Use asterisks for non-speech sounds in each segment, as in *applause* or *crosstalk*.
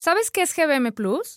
¿Sabes qué es GBM Plus?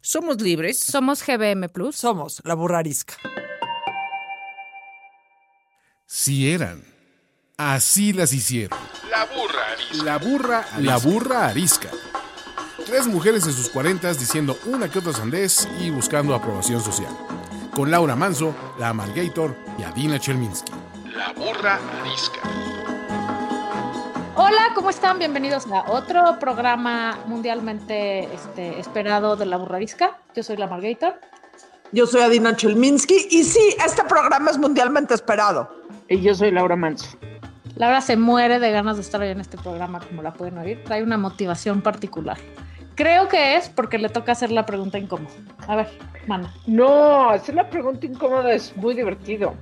Somos libres. Somos GBM Plus. Somos la burra arisca. Si eran. Así las hicieron. La burra arisca. La burra, la burra arisca. Tres mujeres en sus cuarentas diciendo una que otra sandez y buscando aprobación social. Con Laura Manso, la Amalgator y Adina Chelminsky. La burra arisca. Hola, ¿cómo están? Bienvenidos a otro programa mundialmente este, esperado de la burrarisca. Yo soy la Margator. Yo soy Adina Chelminsky y sí, este programa es mundialmente esperado. Y yo soy Laura Manso. Laura se muere de ganas de estar hoy en este programa, como la pueden oír. Trae una motivación particular. Creo que es porque le toca hacer la pregunta incómoda. A ver, mana. No, hacer la pregunta incómoda es muy divertido.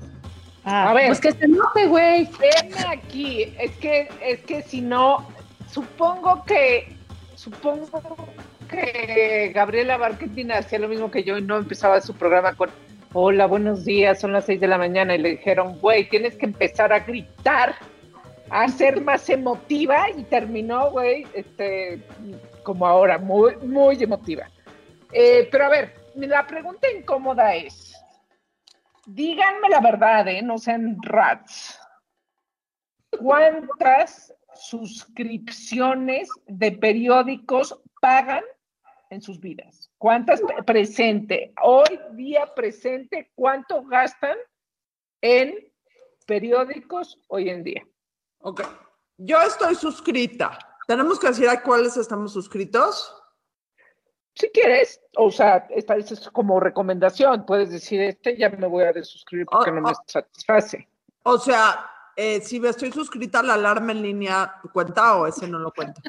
Ah, a ver. Pues que se enoje, güey. Ven aquí. Es que, es que si no, supongo que, supongo que Gabriela Marketing hacía lo mismo que yo y no empezaba su programa con Hola, buenos días, son las seis de la mañana y le dijeron, güey, tienes que empezar a gritar, a ser más emotiva y terminó, güey, este, como ahora, muy, muy emotiva. Eh, pero a ver, la pregunta incómoda es, díganme la verdad, ¿eh? no sean rats. ¿Cuántas suscripciones de periódicos pagan en sus vidas? ¿Cuántas presente? Hoy día presente, ¿cuánto gastan en periódicos hoy en día? Ok. Yo estoy suscrita. ¿Tenemos que decir a cuáles estamos suscritos? Si quieres, o sea, esta es como recomendación, puedes decir este, ya me voy a desuscribir porque no me satisface. O sea, eh, si me estoy suscrita a la alarma en línea, ¿cuenta o ese no lo cuento?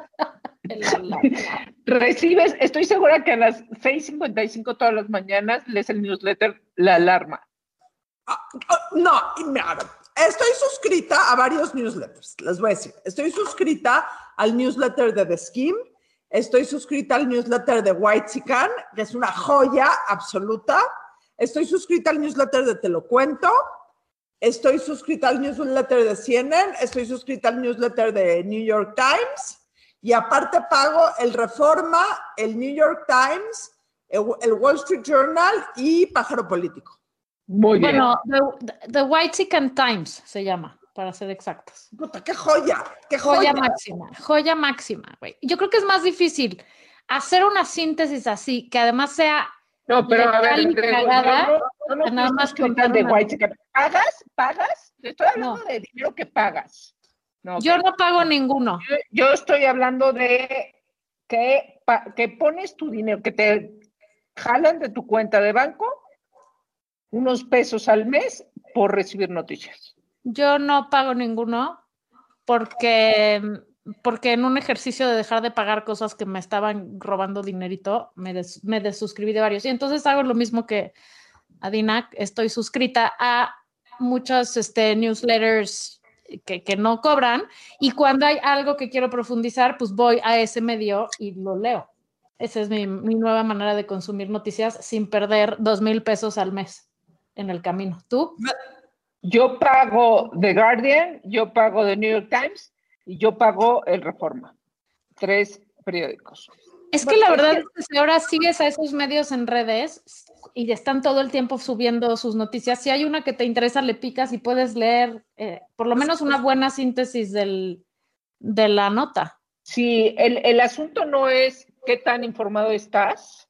*laughs* Recibes, estoy segura que a las 6.55 todas las mañanas lees el newsletter La Alarma. Ah, ah, no, estoy suscrita a varios newsletters, les voy a decir. Estoy suscrita al newsletter de The Scheme, Estoy suscrita al newsletter de White Sican, que es una joya absoluta. Estoy suscrita al newsletter de Te lo cuento. Estoy suscrita al newsletter de CNN. Estoy suscrita al newsletter de New York Times. Y aparte pago el Reforma, el New York Times, el, Wall Street Journal y Pájaro Político. Muy bien. Bueno, The, White Sican Times se llama para ser exactos. Puta, qué joya, qué joya. Joya máxima, joya máxima, güey. Yo creo que es más difícil hacer una síntesis así, que además sea. No, pero a ver, nada más que de white ¿Pagas? ¿Pagas? Estoy hablando de dinero que pagas. yo no pago ninguno. Yo, estoy hablando de que, que pones tu dinero, que te jalan de tu cuenta de banco unos pesos al mes por recibir noticias. Yo no pago ninguno porque, porque en un ejercicio de dejar de pagar cosas que me estaban robando dinerito, me, me desuscribí de varios. Y entonces hago lo mismo que Adina, estoy suscrita a muchas este, newsletters que, que, no cobran y cuando hay algo que quiero profundizar, pues voy a ese medio y lo leo. Esa es mi, mi nueva manera de consumir noticias sin perder dos mil pesos al mes en el camino. ¿Tú? Yo pago The Guardian, yo pago The New York Times y yo pago El Reforma. Tres periódicos. Es que la verdad es que ahora sigues a esos medios en redes y están todo el tiempo subiendo sus noticias, si hay una que te interesa, le picas y puedes leer eh, por lo menos una buena síntesis del, de la nota. Sí, el, el asunto no es qué tan informado estás,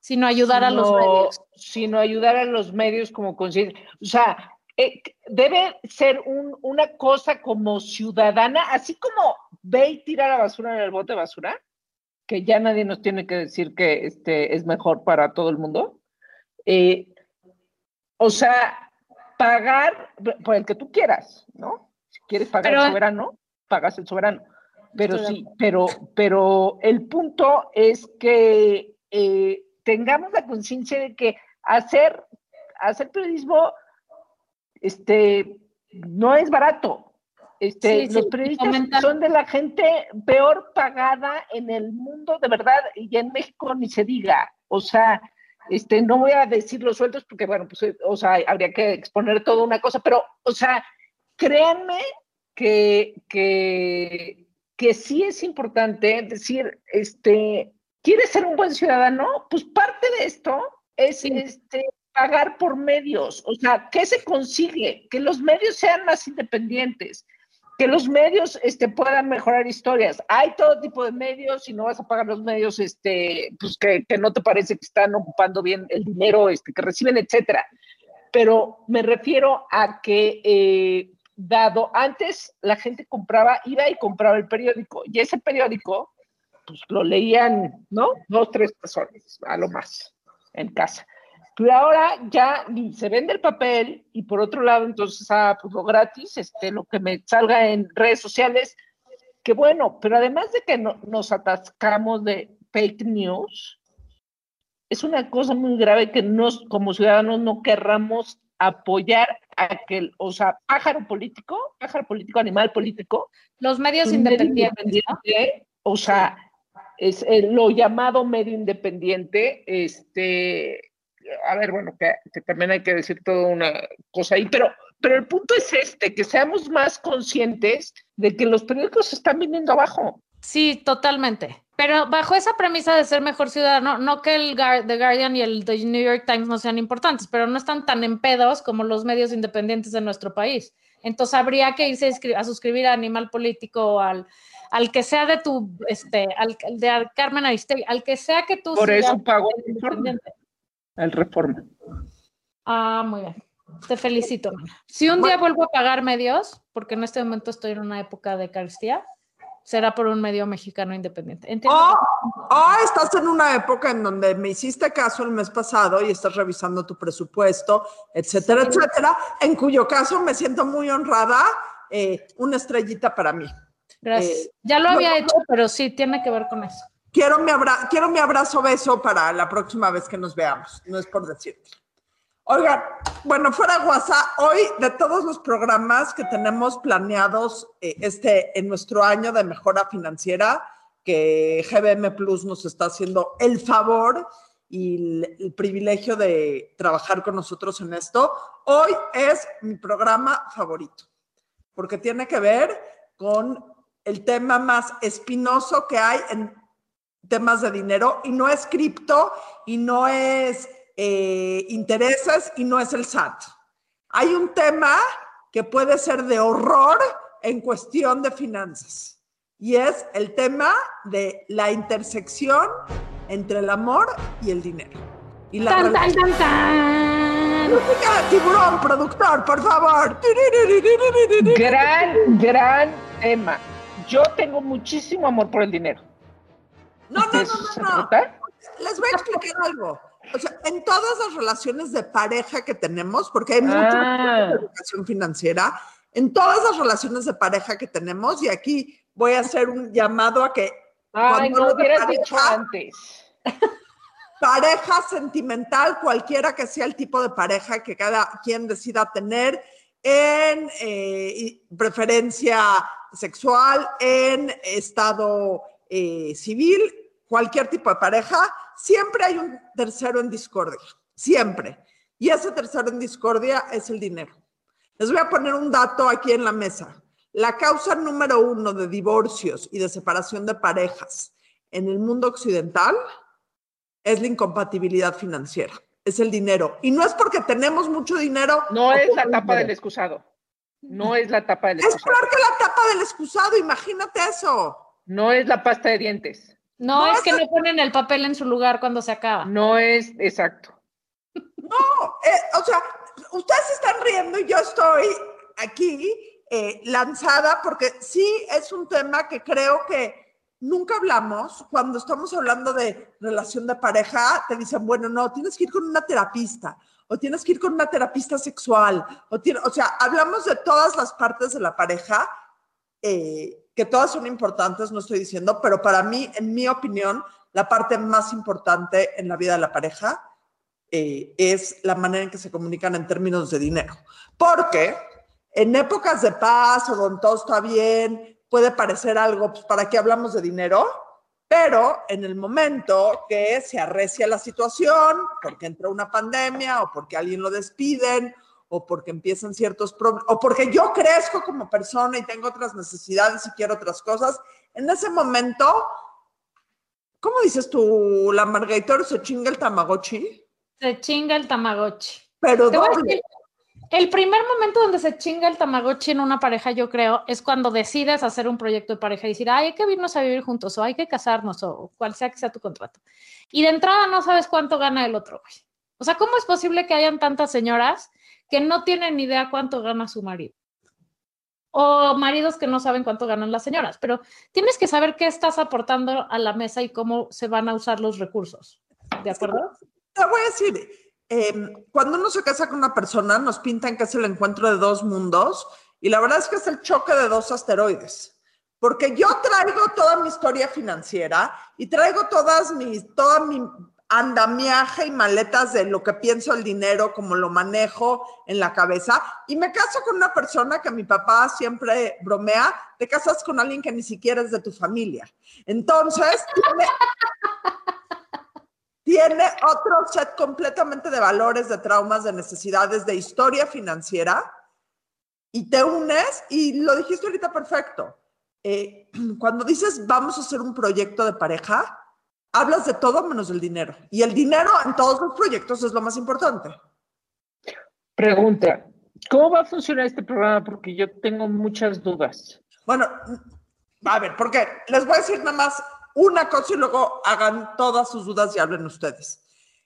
sino ayudar a los medios. Sino ayudar a los medios como conciencia. O sea, eh, debe ser una cosa como ciudadana, así como ve y tira la basura en el bote de basura, que ya nadie nos tiene que decir que este es mejor para todo el mundo. Eh, o sea, pagar por el que tú quieras, ¿no? Si quieres pagar el soberano, pagas el soberano. Pero sí, pero, pero el punto es que eh, tengamos la conciencia de que hacer, hacer periodismo este, no es barato. Este, Sí, los sí, periodistas son de la gente peor pagada en el mundo, de verdad, y en México ni se diga. O sea, este, no voy a decir los sueldos porque, bueno, pues, o sea, habría que exponer toda una cosa, pero, o sea, créanme que, que, que sí es importante decir, este, ¿quieres ser un buen ciudadano? Pues parte de esto es Sí. este, pagar por medios. O sea, ¿qué se consigue? Que los medios sean más independientes, que los medios este, puedan mejorar historias. Hay todo tipo de medios y no vas a pagar los medios este, pues que, que no te parece que están ocupando bien el dinero este, que reciben, etcétera. Pero me refiero a que, eh, dado, antes la gente compraba, iba y compraba el periódico, y ese periódico, pues lo leían, ¿no? Dos, tres personas, a lo más, en casa. Pero ahora ya ni se vende el papel y por otro lado, entonces, ah, pues lo gratis, este, lo que me salga en redes sociales, que bueno, pero además de que no- nos atascamos de fake news, es una cosa muy grave que nos, como ciudadanos, no querramos apoyar a que, o sea, pájaro político, pájaro político, animal político, Los medios independientes. o sea, es eh, lo llamado medio independiente, este, a ver, bueno, que, que también hay que decir toda una cosa ahí, pero, pero el punto es este, que seamos más conscientes de que los periódicos se están viniendo abajo. Sí, totalmente. Pero bajo esa premisa de ser mejor ciudadano, no que el The Guardian y el The New York Times no sean importantes, pero no están tan en pedos como los medios independientes de nuestro país. Entonces habría que irse a, suscribir a Animal Político o al, al que sea de tu, este, al, de Ar- Carmen Aristegui, al que sea que tú Por eso pago el reforma. El reforma. Ah, muy bien. Te felicito. Si un día vuelvo a pagar medios, porque en este momento estoy en una época de carestía, será por un medio mexicano independiente. Entiendo. O, o estás en una época en donde me hiciste caso el mes pasado y estás revisando tu presupuesto, etcétera, etcétera, en cuyo caso me siento muy honrada, eh, una estrellita para mí. Gracias. eh, ya lo había no, hecho, pero sí tiene que ver con eso. Quiero mi, abra- quiero mi abrazo beso para la próxima vez que nos veamos, no es por decirte. Oigan, bueno, fuera WhatsApp, hoy de todos los programas que tenemos planeados eh, este, en nuestro año de mejora financiera, que GBM Plus nos está haciendo el favor y el, el privilegio de trabajar con nosotros en esto, hoy es mi programa favorito, porque tiene que ver con el tema más espinoso que hay en temas de dinero y no es cripto y no es eh, intereses y no es el SAT. Hay un tema que puede ser de horror en cuestión de finanzas y es el tema de la intersección entre el amor y el dinero. Y la Tan, tan, tan, tan. Música, tiburón, productor, por favor. Gran, gran tema. Yo tengo muchísimo amor por el dinero. No, no, ¿De no, no, no. Les voy a explicar algo. O sea, en todas las relaciones de pareja que tenemos, porque hay mucha Ah. educación financiera, en todas las relaciones de pareja que tenemos, y aquí voy a hacer un llamado a que Ay, no de hubieras pareja, dicho antes. pareja sentimental, cualquiera que sea el tipo de pareja que cada quien decida tener, en eh, preferencia sexual, en estado eh, civil, cualquier tipo de pareja, siempre hay un tercero en discordia, siempre. Y ese tercero en discordia es el dinero. Les voy a poner un dato aquí en la mesa. La causa número uno de divorcios y de separación de parejas en el mundo occidental es la incompatibilidad financiera, es el dinero. Y no es porque tenemos mucho dinero. No es la tapa del excusado. No es la tapa del Es excusado. peor que la tapa del excusado, imagínate eso. No es la pasta de dientes. No, No, es que no ponen el papel en su lugar cuando se acaba. No es exacto. No, eh, o sea, ustedes están riendo y yo estoy aquí eh, lanzada porque sí es un tema que creo que nunca hablamos. Cuando estamos hablando de relación de pareja, te dicen, bueno, no, tienes que ir con una terapista o tienes que ir con una terapista sexual. O, tiene- o sea, hablamos de todas las partes de la pareja, eh, que todas son importantes, no estoy diciendo, pero para mí, en mi opinión, la parte más importante en la vida de la pareja eh, es la manera en que se comunican en términos de dinero. Porque en épocas de paz o donde todo está bien, puede parecer algo, pues, ¿para qué hablamos de dinero? Pero en el momento que se arrecia la situación, porque entra una pandemia o porque alguien lo despiden o porque empiezan ciertos problemas, o porque yo crezco como persona y tengo otras necesidades y quiero otras cosas, en ese momento, ¿cómo dices tú, la Margator se chinga el Tamagotchi? Se chinga el Tamagotchi. Pero doble. el primer momento donde se chinga el Tamagotchi en una pareja, yo creo, es cuando decides hacer un proyecto de pareja y decir, ay, hay que irnos a vivir juntos, o hay que casarnos, o cual sea que sea tu contrato. Y de entrada no sabes cuánto gana el otro, güey. O sea, ¿cómo es posible que hayan tantas señoras que no tienen ni idea cuánto gana su marido? O maridos que no saben cuánto ganan las señoras, pero tienes que saber qué estás aportando a la mesa y cómo se van a usar los recursos. ¿De acuerdo? Te voy a decir, eh, cuando uno se casa con una persona, nos pintan que es el encuentro de dos mundos y la verdad es que es el choque de dos asteroides. Porque yo traigo toda mi historia financiera y traigo todas mis, toda mi andamiaje y maletas de lo que pienso el dinero, como lo manejo en la cabeza. Y me caso con una persona que mi papá siempre bromea, te casas con alguien que ni siquiera es de tu familia. Entonces, tiene, tiene otro set completamente de valores, de traumas, de necesidades, de historia financiera y te unes y lo dijiste ahorita perfecto. Eh, *clears throat* cuando dices vamos a hacer un proyecto de pareja, hablas de todo menos del dinero. Y el dinero en todos los proyectos es lo más importante. Pregunta, ¿cómo va a funcionar este programa? Porque yo tengo muchas dudas. Bueno, a ver, porque les voy a decir nada más una cosa y luego hagan todas sus dudas y hablen ustedes.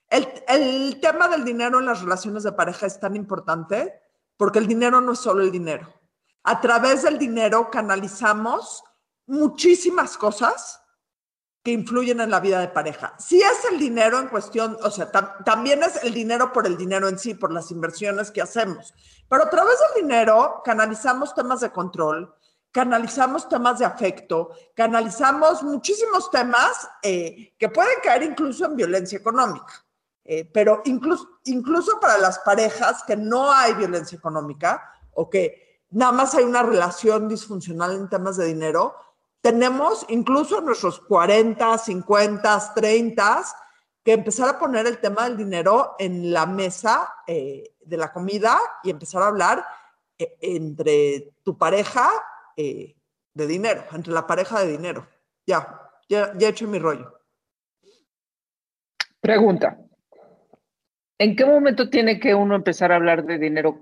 El, el tema del dinero en las relaciones de pareja es tan importante porque el dinero no es solo el dinero. A través del dinero canalizamos muchísimas cosas que influyen en la vida de pareja. Si es el dinero en cuestión, o sea, tam también es el dinero por el dinero en sí, por las inversiones que hacemos, pero a través del dinero canalizamos temas de control, canalizamos temas de afecto, canalizamos muchísimos temas eh, que pueden caer incluso en violencia económica. Eh, pero incluso, incluso para las parejas que no hay violencia económica o que nada más hay una relación disfuncional en temas de dinero, tenemos incluso en nuestros 40, 50, 30 que empezar a poner el tema del dinero en la mesa eh, de la comida y empezar a hablar eh, entre tu pareja eh, de dinero, entre la pareja de dinero. Ya, ya, ya he hecho mi rollo. Pregunta, ¿en qué momento tiene que uno empezar a hablar de dinero?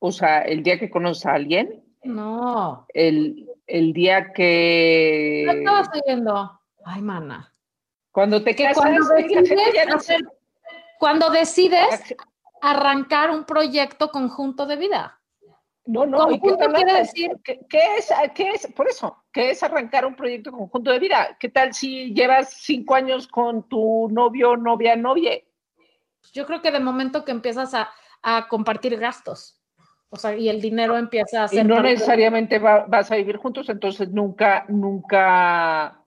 O sea, el día que conoce a alguien, No. el, el día que... No oyendo. Ay, mana. Cuando te casas, cuando decides, hacer- cuando arrancar un proyecto conjunto de vida. No, no, ¿y qué Conjunto quiere decir- ¿Qué, qué es, qué es? Por eso, ¿qué es arrancar un proyecto conjunto de vida? ¿Qué tal si llevas cinco años con tu novio, novia, novia? Yo creo que de momento que empiezas a, a compartir gastos, o sea, y el dinero empieza a Y ser no parte de- necesariamente va- vas a vivir juntos, entonces nunca, nunca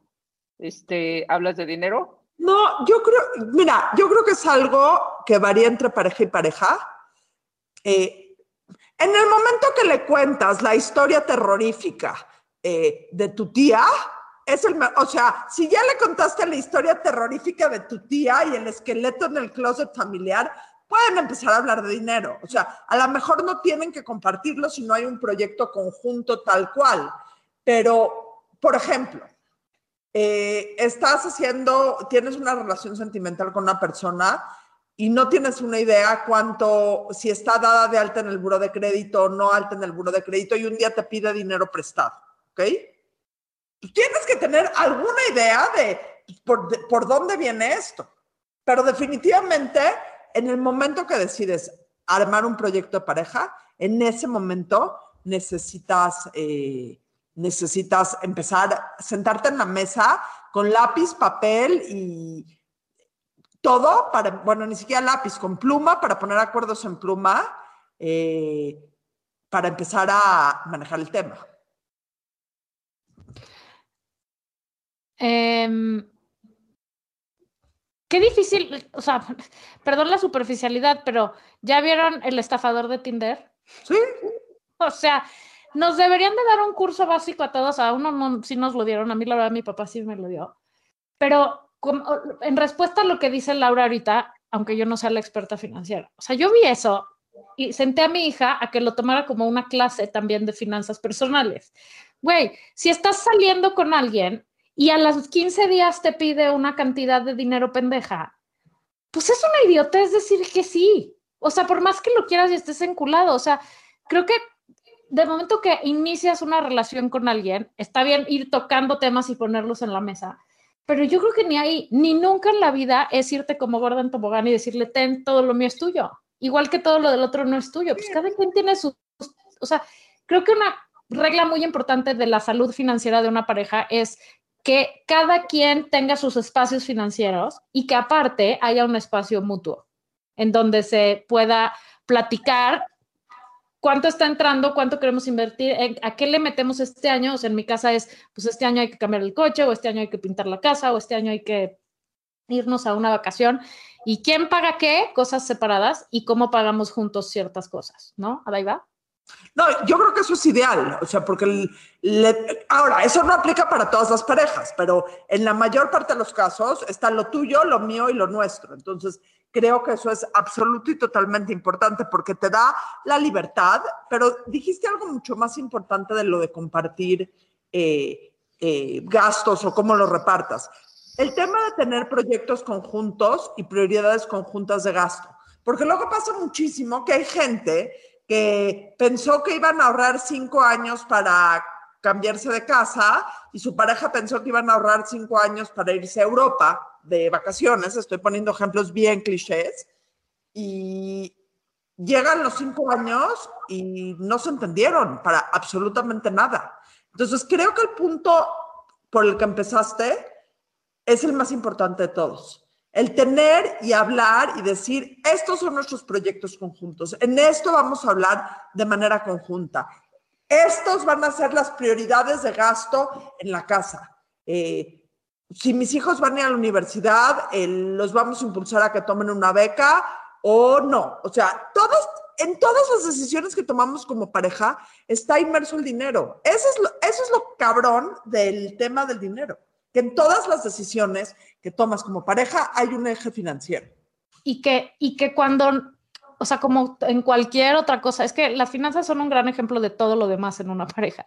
este, hablas de dinero. No, yo creo, mira, yo creo que es algo que varía entre pareja y pareja. Eh, en el momento que le cuentas la historia terrorífica eh, de tu tía, es el, o sea, si ya le contaste la historia terrorífica de tu tía y el esqueleto en el closet familiar, pueden empezar a hablar de dinero. O sea, a lo mejor no tienen que compartirlo si no hay un proyecto conjunto tal cual. Pero, por ejemplo, eh, estás haciendo, tienes una relación sentimental con una persona y no tienes una idea cuánto, si está dada de alta en el buro de crédito o no alta en el buro de crédito y un día te pide dinero prestado, ¿ok? Pues tienes que tener alguna idea de pues, por, de por dónde viene esto. Pero definitivamente, en el momento que decides armar un proyecto de pareja, en ese momento necesitas, eh, necesitas empezar, sentarte en la mesa con lápiz, papel y todo para, bueno, ni siquiera lápiz, con pluma para poner acuerdos en pluma eh, para empezar a manejar el tema. Em, qué difícil, o sea, perdón la superficialidad, pero ¿ya vieron el estafador de Tinder? Sí. O sea, nos deberían de dar un curso básico a todos, a uno no, sí nos lo dieron, a mí la verdad mi papá sí me lo dio, pero en respuesta a lo que dice Laura ahorita, aunque yo no sea la experta financiera, o sea, yo vi eso y senté a mi hija a que lo tomara como una clase también de finanzas personales. Güey, si estás saliendo con alguien y a las 15 días te pide una cantidad de dinero pendeja, pues es una idiotez decir que sí. O sea, por más que lo quieras y estés enculado, o sea, creo que de momento que inicias una relación con alguien, está bien ir tocando temas y ponerlos en la mesa, pero yo creo que ni ahí, ni nunca en la vida es irte como gorda en tobogán y decirle, ten, todo lo mío es tuyo. Igual que todo lo del otro no es tuyo. Pues cada quien tiene su... O sea, creo que una regla muy importante de la salud financiera de una pareja es que cada quien tenga sus espacios financieros y que aparte haya un espacio mutuo en donde se pueda platicar cuánto está entrando, cuánto queremos invertir, a qué le metemos este año. O sea, en mi casa es, pues este año hay que cambiar el coche, o este año hay que pintar la casa, o este año hay que irnos a una vacación. ¿Y quién paga qué? Cosas separadas y cómo pagamos juntos ciertas cosas, ¿no? Ahí va. No, yo creo que eso es ideal, o sea, porque ahora, eso no aplica para todas las parejas, pero en la mayor parte de los casos está lo tuyo, lo mío y lo nuestro. Entonces, creo que eso es absoluto y totalmente importante porque te da la libertad, pero dijiste algo mucho más importante de lo de compartir eh, eh, gastos o cómo los repartas. El tema de tener proyectos conjuntos y prioridades conjuntas de gasto, porque luego pasa muchísimo que hay gente que pensó que iban a ahorrar cinco años para cambiarse de casa y su pareja pensó que iban a ahorrar cinco años para irse a Europa de vacaciones. Estoy poniendo ejemplos bien clichés. Y llegan los cinco años y no se entendieron para absolutamente nada. Entonces, creo que el punto por el que empezaste es el más importante de todos. El tener y hablar y decir, estos son nuestros proyectos conjuntos, en esto vamos a hablar de manera conjunta. Estos van a ser las prioridades de gasto en la casa. Eh, si mis hijos van a ir a la universidad, eh, los vamos a impulsar a que tomen una beca o no. O sea, todos, en todas las decisiones que tomamos como pareja está inmerso el dinero. Eso es lo, eso es lo cabrón del tema del dinero que en todas las decisiones que tomas como pareja hay un eje financiero. Y que, y que cuando, o sea, como en cualquier otra cosa, es que las finanzas son un gran ejemplo de todo lo demás en una *laughs* pareja,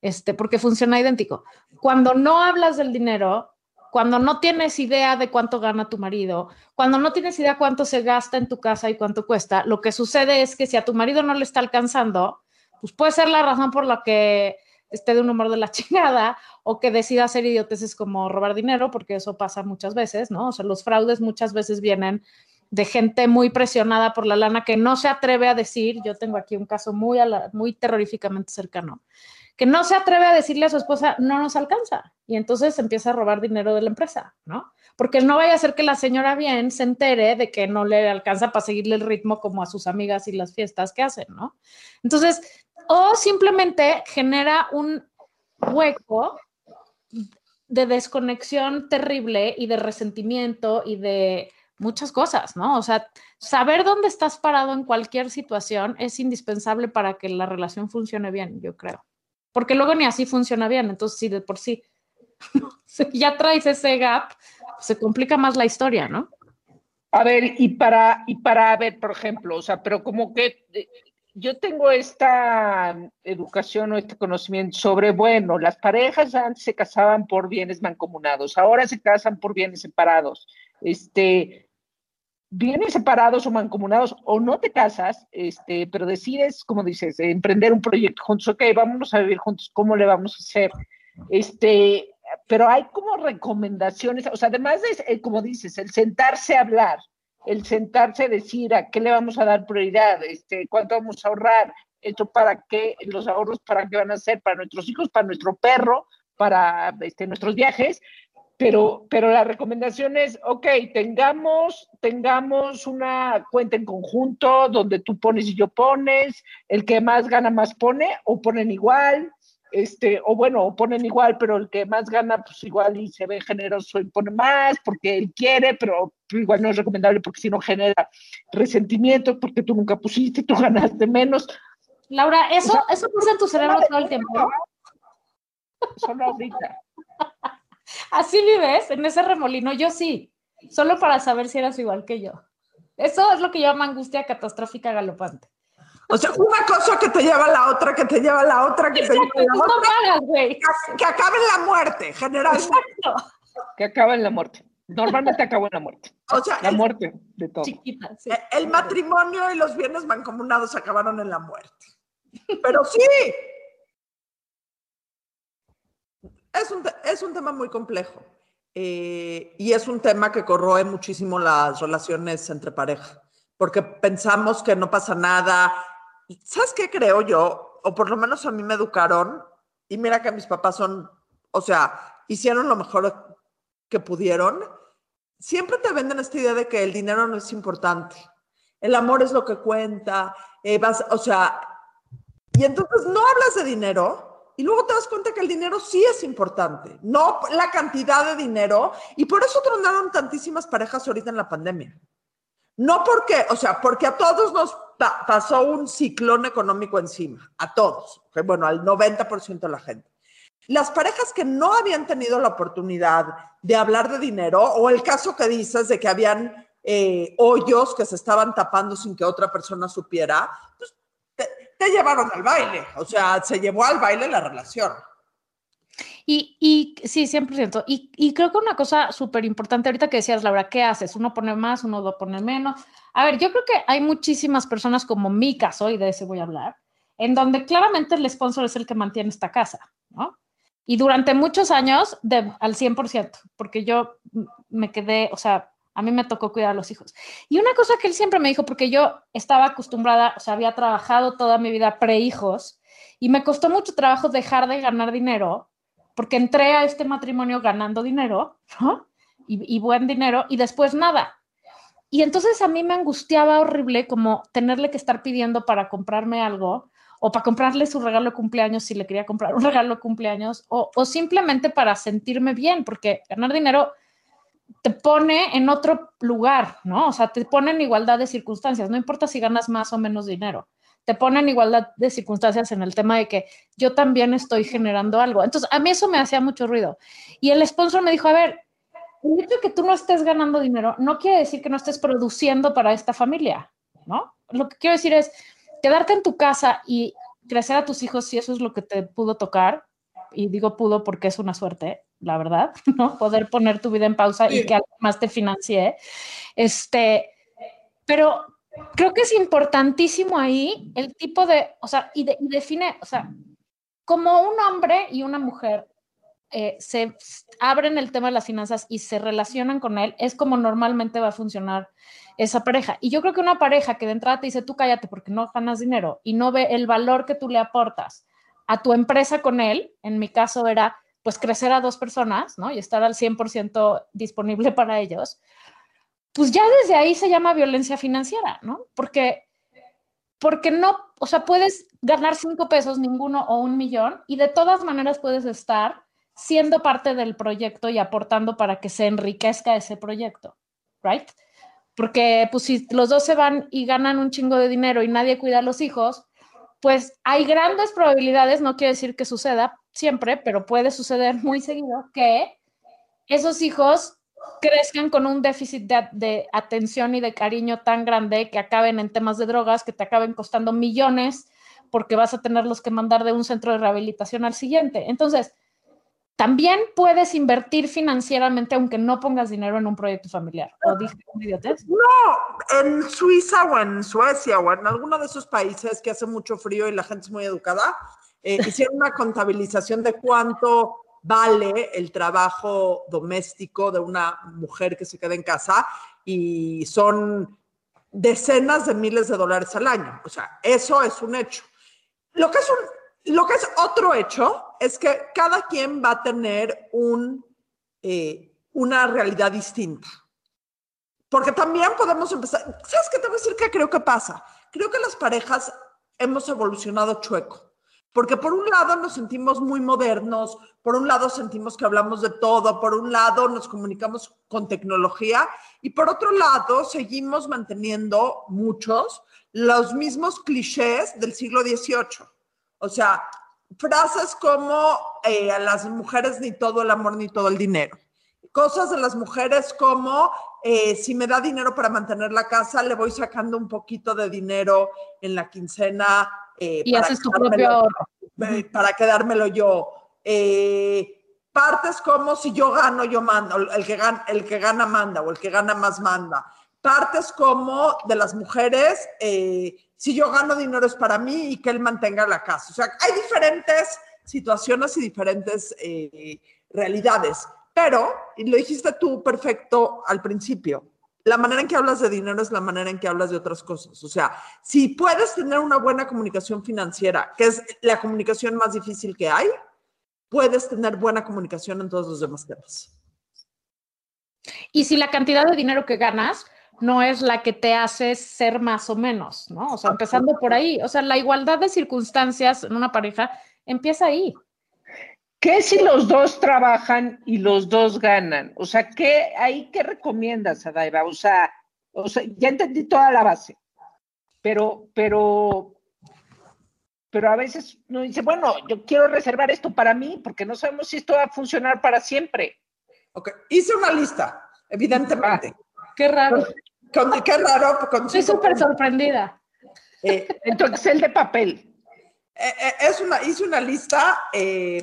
este, porque funciona idéntico. Cuando no hablas del dinero, cuando no tienes idea de cuánto gana tu marido, cuando no tienes idea cuánto se gasta en tu casa y cuánto cuesta, lo que sucede es que si a tu marido no le está alcanzando, pues puede ser la razón por la que esté de un humor de la *laughs* chingada o que decida hacer idioteces como robar dinero, porque eso pasa muchas veces, ¿no? O sea, los fraudes muchas veces vienen de gente muy presionada por la lana que no se atreve a decir, yo tengo aquí un caso muy, muy terroríficamente cercano, que no se atreve a decirle a su esposa, no nos alcanza, y entonces empieza a robar dinero de la empresa, ¿no? Porque no vaya a ser que la señora bien se entere de que no le alcanza para seguirle el ritmo como a sus amigas y las fiestas que hacen, ¿no? Entonces, o simplemente genera un hueco de desconexión terrible y de resentimiento y de muchas cosas, ¿no? O sea, saber dónde estás parado en cualquier situación es indispensable para que la relación funcione bien, yo creo. Porque luego ni así funciona bien, entonces si de por sí *laughs* ya traes ese gap, se complica más la historia, ¿no? A ver, y para, y para ver, por ejemplo, o sea, pero como que yo tengo esta educación o este conocimiento sobre, bueno, las parejas antes se casaban por bienes mancomunados, ahora se casan por bienes separados. Este, bienes separados o mancomunados, o no te casas, este, pero decides, como dices, emprender un proyecto juntos, ok, vámonos a vivir juntos, ¿cómo le vamos a hacer? Este, pero hay como recomendaciones, o sea, además de, eh, como dices, el sentarse a hablar, el sentarse a decir a qué le vamos a dar prioridad, este, cuánto vamos a ahorrar, esto para qué, los ahorros para qué van a ser, para nuestros hijos, para nuestro perro, para este, nuestros viajes, pero, pero la recomendación es, ok, tengamos, tengamos una cuenta en conjunto donde tú pones y yo pones, el que más gana más pone o ponen igual, este, o bueno, o ponen igual, pero el que más gana, pues igual y se ve generoso y pone más porque él quiere, pero igual no es recomendable porque si no genera resentimiento, porque tú nunca pusiste, tú *laughs* ganaste menos. Laura, eso, eso pasa en tu cerebro todo el tiempo. ¿no? *laughs* Solo ahorita. *laughs* Así vives, en ese remolino. Yo sí, solo para saber si eras igual que yo. Eso es lo que llamo angustia catastrófica galopante. O sea, una cosa que te lleva a la otra, que te lleva a la otra, que te lleva Exacto, a tú la no otra, pagas, güey. que, que acabe en la muerte, generalmente. Exacto. Que acaba en la muerte. Normalmente acaba en la muerte. O sea, La el, muerte de todo. Chiquita, sí. el matrimonio y los bienes mancomunados acabaron en la muerte. Pero sí. Es un, es un tema muy complejo. eh, y es un tema que corroe muchísimo las relaciones entre pareja. Porque pensamos que no pasa nada. ¿Sabes qué creo yo? O por lo menos a mí me educaron. Y mira que mis papás son, o sea, hicieron lo mejor que pudieron. Siempre te venden esta idea de que el dinero no es importante. El amor es lo que cuenta. eh, vas, o sea, y entonces no hablas de dinero y luego te das cuenta que el dinero sí es importante, no la cantidad de dinero. Y por eso tronaron tantísimas parejas ahorita en la pandemia. No porque, o sea, porque a todos nos pa- pasó un ciclón económico encima, a todos, que bueno, al 90% de la gente. Las parejas que no habían tenido la oportunidad de hablar de dinero, o el caso que dices de que habían eh, hoyos que se estaban tapando sin que otra persona supiera, pues te, llevaron al baile, o sea, se llevó al baile la relación. Y, sí, 100%. Y, y creo que una cosa súper importante ahorita que decías, Laura, ¿qué haces? Uno pone más, uno poner menos. A ver, yo creo que hay muchísimas personas como mi caso, y de ese voy a hablar, en donde claramente el sponsor es el que mantiene esta casa, ¿no? Y durante muchos años, de, al 100%, porque yo me quedé, o sea, a mí me tocó cuidar a los hijos. Y una cosa que él siempre me dijo, porque yo estaba acostumbrada, o sea, había trabajado toda mi vida pre-hijos, y me costó mucho trabajo dejar de ganar dinero porque entré a este matrimonio ganando dinero, ¿no? Y buen dinero, y después nada. Y entonces a mí me angustiaba horrible como tenerle que estar pidiendo para comprarme algo o para comprarle su regalo de cumpleaños si le quería comprar un *laughs* regalo de cumpleaños o, o simplemente para sentirme bien, porque ganar dinero te pone en otro lugar, ¿no? O sea, te pone en igualdad de circunstancias, no importa si ganas más o menos dinero, te pone en igualdad de circunstancias en el tema de que yo también estoy generando algo. Entonces, a mí eso me hacía mucho ruido. Y el sponsor me dijo, a ver, el hecho de que tú no estés ganando dinero no quiere decir que no estés produciendo para esta familia, ¿no? Lo que quiero decir es quedarte en tu casa y crecer a tus hijos si eso es lo que te pudo tocar, y digo pudo porque es una suerte, la verdad, *laughs* ¿no? Poder poner tu vida en pausa y Sí. que alguien más te financie. Este, pero creo que es importantísimo ahí el tipo de, o sea, y, de- y define, o sea, como un hombre y una mujer eh, se abren el tema de las finanzas y se relacionan con él, es como normalmente va a funcionar esa pareja. Y yo creo que una pareja que de entrada te dice, tú cállate porque no ganas dinero y no ve el valor que tú le aportas a tu empresa con él, en mi caso era pues crecer a dos personas, ¿no? Y estar al 100% disponible para ellos, pues ya desde ahí se llama violencia financiera, ¿no? Porque, porque no, o sea, puedes ganar cinco pesos, ninguno o un millón, y de todas maneras puedes estar siendo parte del proyecto y aportando para que se enriquezca ese proyecto, ¿right? Porque pues si los dos se van y ganan un chingo de dinero y nadie cuida a los hijos, pues hay grandes probabilidades, no quiere decir que suceda siempre, pero puede suceder *laughs* muy seguido que esos hijos crezcan con un déficit de, de atención y de cariño tan grande que acaben en temas de drogas, que te acaben costando millones porque vas a tenerlos que mandar de un centro de rehabilitación al siguiente. Entonces, también puedes invertir financieramente aunque no pongas dinero en un proyecto familiar. ¿O dije una idiotez? No, en Suiza o en Suecia o en alguno de esos países que hace mucho frío y la gente es muy educada, eh, *laughs* hicieron una contabilización de cuánto vale el trabajo doméstico de una mujer que se queda en casa y son decenas de miles de dólares al año. O sea, eso es un hecho. Lo que es, un, lo que es otro hecho es que cada quien va a tener eh, una realidad distinta. Porque también podemos empezar. ¿Sabes qué te voy a decir que creo que pasa? Creo que las parejas hemos evolucionado chueco. Porque por un lado nos sentimos muy modernos, por un lado sentimos que hablamos de todo, por un lado nos comunicamos con tecnología y por otro lado seguimos manteniendo muchos los mismos clichés del siglo XVIII. O sea, frases como eh, a las mujeres ni todo el amor ni todo el dinero. Cosas de las mujeres como eh, si me da dinero para mantener la casa, le voy sacando un poquito de dinero en la quincena. Eh, y haces tu propio *laughs* Para quedármelo yo. partes como si yo gano, yo mando, el que, gana, el que gana manda o el que gana más manda. Partes como de las mujeres, si yo gano dinero es para mí y que él mantenga la casa. O sea, hay diferentes situaciones y diferentes eh, realidades, pero, y lo dijiste tú perfecto al principio, la manera en que hablas de dinero es la manera en que hablas de otras cosas. O sea, si puedes tener una buena comunicación financiera, que es la comunicación más difícil que hay, puedes tener buena comunicación en todos los demás temas. Y si la cantidad de dinero que ganas no es la que te hace ser más o menos, ¿no? O sea, empezando por ahí. O sea, la igualdad de circunstancias en una pareja empieza ahí. ¿Qué si los dos trabajan y los dos ganan? O sea, ¿qué ahí qué recomiendas, Adaiba? O sea, o sea, ya entendí toda la base, pero, pero, pero a veces uno dice, bueno, yo quiero reservar esto para mí porque no sabemos si esto va a funcionar para siempre. Ok, hice una lista, evidentemente. Qué raro. qué raro. Estoy súper sorprendida. Eh, entonces, el de papel. Eh, eh, es una, hice una lista eh,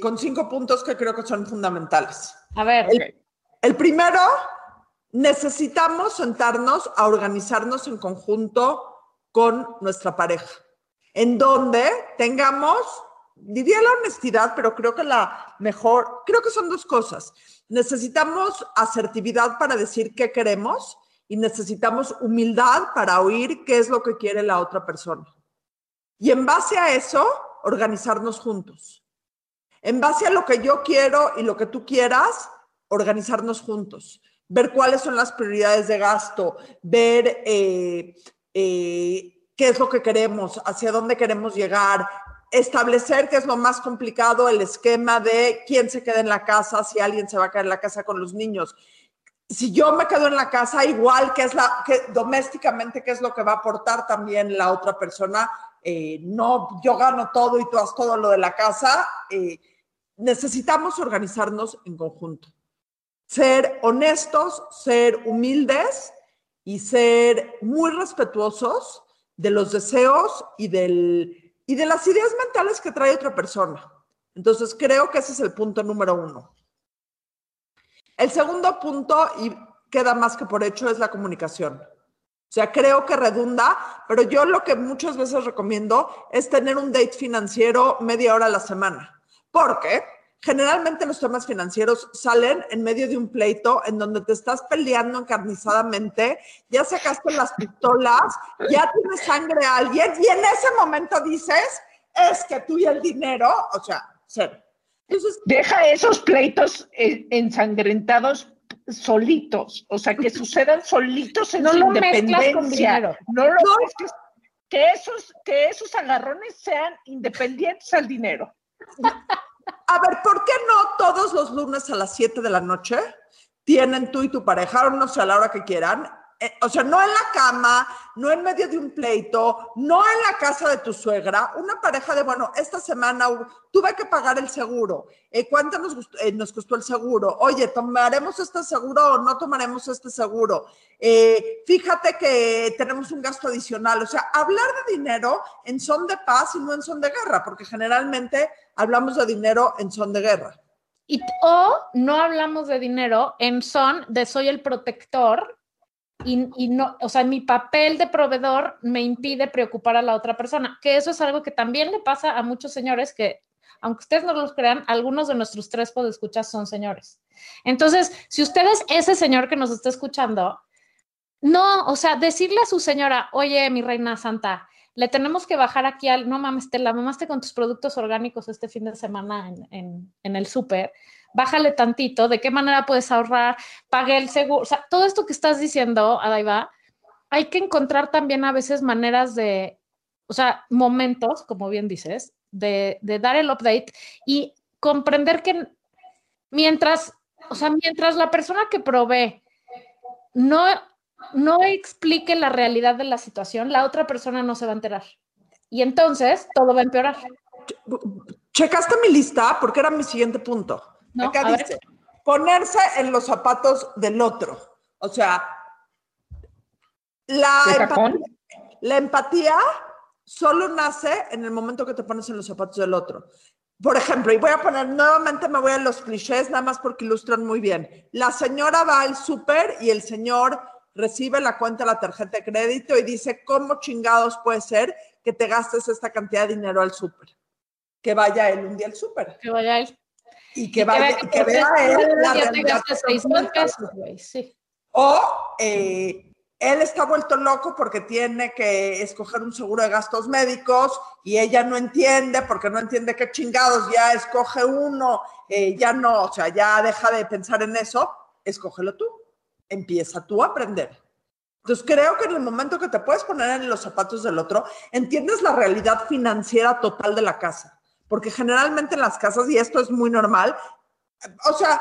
con cinco puntos que creo que son fundamentales. A ver. El, primero, necesitamos sentarnos a organizarnos en conjunto con nuestra pareja, en donde tengamos, diría la honestidad, pero creo que la mejor, creo que son dos cosas. Necesitamos asertividad para decir qué queremos y necesitamos humildad para oír qué es lo que quiere la otra persona. Y en base a eso, organizarnos juntos. En base a lo que yo quiero y lo que tú quieras, organizarnos juntos. Ver cuáles son las prioridades de gasto, ver eh, eh, qué es lo que queremos, hacia dónde queremos llegar, establecer, que es lo más complicado, el esquema de quién se queda en la casa, si alguien se va a quedar en la casa con los niños. Si yo me quedo en la casa, igual que es la, que domésticamente, qué es lo que va a aportar también la otra persona, eh, no yo gano todo y tú haces todo lo de la casa, eh, necesitamos organizarnos en conjunto. Ser honestos, ser humildes y ser muy respetuosos de los deseos y, del, y de las ideas mentales que trae otra persona. Entonces, creo que ese es el punto número uno. El segundo punto, y queda más que por hecho, es la comunicación. O sea, creo que redunda, pero yo lo que muchas veces recomiendo es tener un date financiero media hora a la semana, porque generalmente los temas financieros salen en medio de un pleito en donde te estás peleando encarnizadamente, ya sacaste las pistolas, ya tienes sangre a alguien y en ese momento dices, es que tú y el dinero, o sea, cero. Entonces, Deja esos pleitos ensangrentados solitos, o sea, que *laughs* sucedan solitos en no su lo independencia. Con dinero. No lo que esos, que esos agarrones sean independientes al dinero. *laughs* A ver, ¿por qué no todos los lunes a las 7 de la noche tienen tú y tu pareja, o no sé, a la hora que quieran, eh, o sea, no en la cama, no en medio de un pleito, no en la casa de tu suegra, una pareja de, bueno, esta semana tuve que pagar el seguro, eh, ¿cuánto nos, eh, nos, costó el seguro? Oye, ¿tomaremos este seguro o no tomaremos este seguro? fíjate que tenemos un gasto adicional, o sea, hablar de dinero en son de paz y no en son de guerra, porque generalmente hablamos de dinero en son de guerra. Y, o no hablamos de dinero en son de soy el protector y, no, o sea, mi papel de proveedor me impide preocupar a la otra persona, que eso es algo que también le pasa a muchos señores que, aunque ustedes no los crean, algunos de nuestros tres podescuchas son señores. Entonces, si usted es ese señor que nos está escuchando, no, o sea, decirle a su señora, oye, mi reina santa, le tenemos que bajar aquí al, no mames, te la mamaste con tus productos orgánicos este fin de semana en, en, el súper bájale tantito, de qué manera puedes ahorrar, pague el seguro, o sea, todo esto que estás diciendo, Adaiva, hay que encontrar también a veces maneras de, o sea, momentos, como bien dices, de, de dar el update y comprender que mientras, o sea, mientras la persona que provee no, no explique la realidad de la situación, la otra persona no se va a enterar. Y entonces todo va a empeorar. ¿Checaste mi lista? Porque era mi siguiente punto. No, Acá ver. dice, ponerse en los zapatos del otro. O sea, la, ¿De empa- cajón? la empatía solo nace en el momento que te pones en los zapatos del otro. Por ejemplo, y voy a poner nuevamente, me voy a los clichés, nada más porque ilustran muy bien. La señora va al súper y el señor recibe la cuenta de la tarjeta de crédito y dice, ¿cómo chingados puede ser que te gastes esta cantidad de dinero al súper? Que vaya él un día al súper Que vaya él. y que vaya, vea que él la realidad güey. Sí. O eh, él está vuelto loco porque tiene que escoger un seguro de gastos médicos y ella no entiende porque no entiende qué chingados, ya escoge uno, eh, ya no, o sea, ya deja de pensar en eso, escógelo tú, empieza tú a aprender. Entonces creo que en el momento que te puedes poner en los zapatos del otro, entiendes la realidad financiera total de la casa, porque generalmente en las casas, y esto es muy normal, o sea,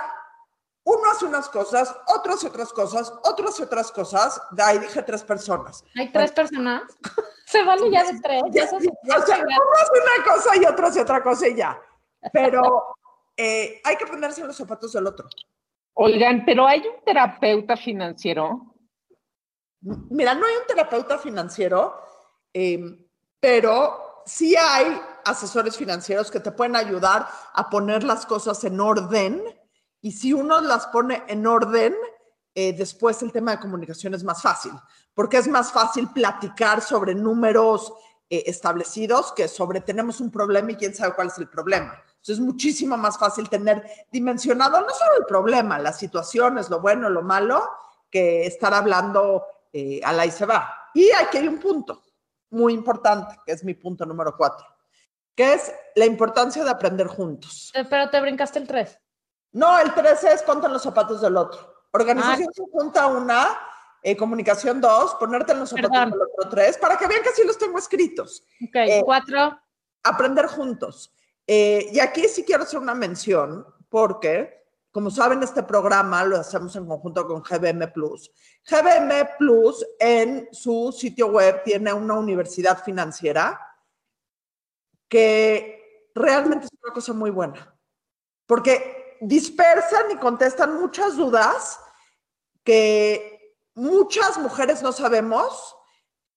uno hace unas cosas, otro hace otras cosas, otro hace otras cosas. De ahí dije tres personas. Hay tres personas. *laughs* Se vale ya de tres. Ya- Eso o sea, uno hace una cosa y otro hace otra cosa y ya. Pero eh, hay que ponerse en los zapatos del otro. Oigan, pero hay un terapeuta financiero. Mira, no hay un terapeuta financiero, eh, pero sí hay asesores financieros que te pueden ayudar a poner las cosas en orden. Y si uno las pone en orden, eh, después el tema de comunicación es más fácil, porque es más fácil platicar sobre números eh, establecidos que sobre tenemos un problema y quién sabe cuál es el problema. Entonces es muchísimo más fácil tener dimensionado no solo el problema, las situaciones, lo bueno, lo malo, que estar hablando eh, a la y se va. Y aquí hay un punto muy importante, que es mi punto número cuatro, que es la importancia de aprender juntos. Eh, Pero te brincaste el tres. No, el 13 es ponte en los zapatos del otro. Organización conjunta una, eh, comunicación dos, ponerte en los zapatos Perdón. del otro tres, para que vean que sí los tengo escritos. Ok, Eh, cuatro. Aprender juntos. Eh, y aquí sí quiero hacer una mención, porque, como saben, este programa lo hacemos en conjunto con GBM Plus. GBM Plus en su sitio web tiene una universidad financiera que realmente es una cosa muy buena, porque dispersan y contestan muchas dudas que muchas mujeres no sabemos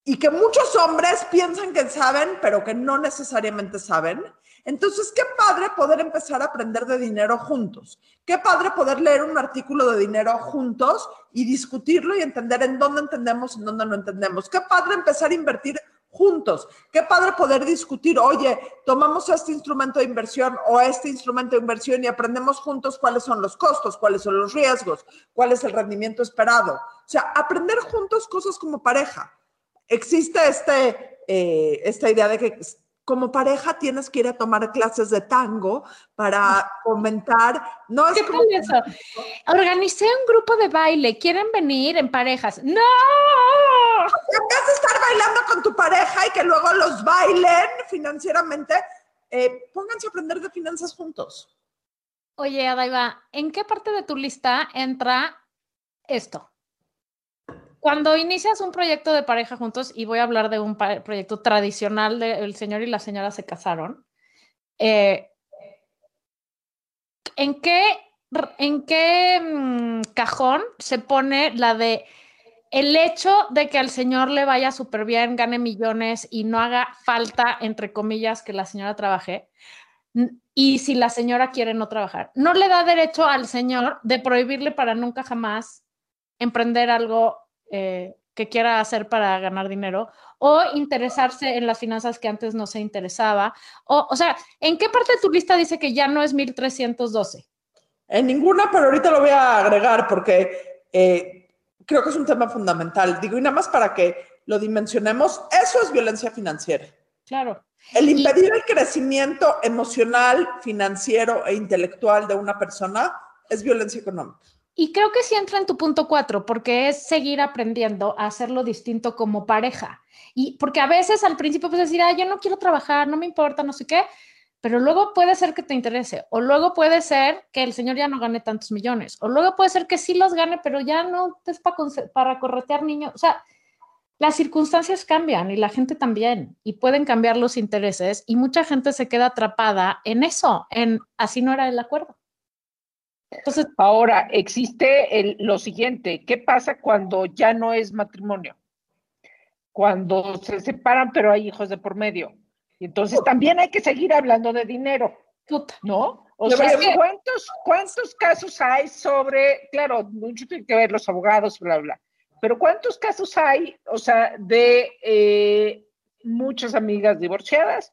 y que muchos hombres piensan que saben, pero que no necesariamente saben. Entonces, qué padre poder empezar a aprender de dinero juntos. Qué padre poder leer un artículo de dinero juntos y discutirlo y entender en dónde entendemos y en dónde no entendemos. Qué padre empezar a invertir juntos. Qué padre poder discutir, oye, tomamos este instrumento de inversión o este instrumento de inversión y aprendemos juntos cuáles son los costos, cuáles son los riesgos, cuál es el rendimiento esperado. O sea, aprender juntos cosas como pareja. Existe este, eh, esta idea de que como pareja tienes que ir a tomar clases de tango para *laughs* comentar. No es ¿Qué como eso? Organicé un grupo de baile. ¿Quieren venir en parejas? ¡No! en vez de estar bailando con tu pareja y que luego los bailen financieramente, eh, pónganse a aprender de finanzas juntos. Oye, Adaiva, ¿en qué parte de tu lista entra esto? Cuando inicias un proyecto de pareja juntos, y voy a hablar de un proyecto tradicional de el señor y la señora se casaron, eh, ¿en qué, en qué mm, cajón se pone la de el hecho de que al señor le vaya súper bien, gane millones y no haga falta, entre comillas, que la señora trabaje? Y si la señora quiere no trabajar, no le da derecho al señor de prohibirle para nunca jamás emprender algo eh, que quiera hacer para ganar dinero o interesarse en las finanzas que antes no se interesaba. O, o sea, ¿en qué parte de tu lista dice que ya no es 1312? En ninguna, pero ahorita lo voy a agregar porque eh, creo que es un tema fundamental. Digo, y nada más para que lo dimensionemos, eso es violencia financiera. Claro. El Y- impedir el crecimiento emocional, financiero e intelectual de una persona es violencia económica. Y creo que sí entra en tu punto cuatro, porque es seguir aprendiendo a hacerlo distinto como pareja. Y porque a veces al principio puedes decir, ah, yo no quiero trabajar, no me importa, no sé qué, pero luego puede ser que te interese, o luego puede ser que el señor ya no gane tantos millones, o luego puede ser que sí los gane, pero ya no es para, para corretear niños. O sea, las circunstancias cambian y la gente también, y pueden cambiar los intereses, y mucha gente se queda atrapada en eso, en así no era el acuerdo. Entonces, ahora existe el, lo siguiente, ¿qué pasa cuando ya no es matrimonio? Cuando se separan, pero hay hijos de por medio. Y entonces también hay que seguir hablando de dinero, ¿no? O sea, ¿cuántos, ¿cuántos casos hay sobre, claro, mucho tiene que ver los abogados, bla, bla, pero ¿cuántos casos hay, o sea, de eh, muchas amigas divorciadas?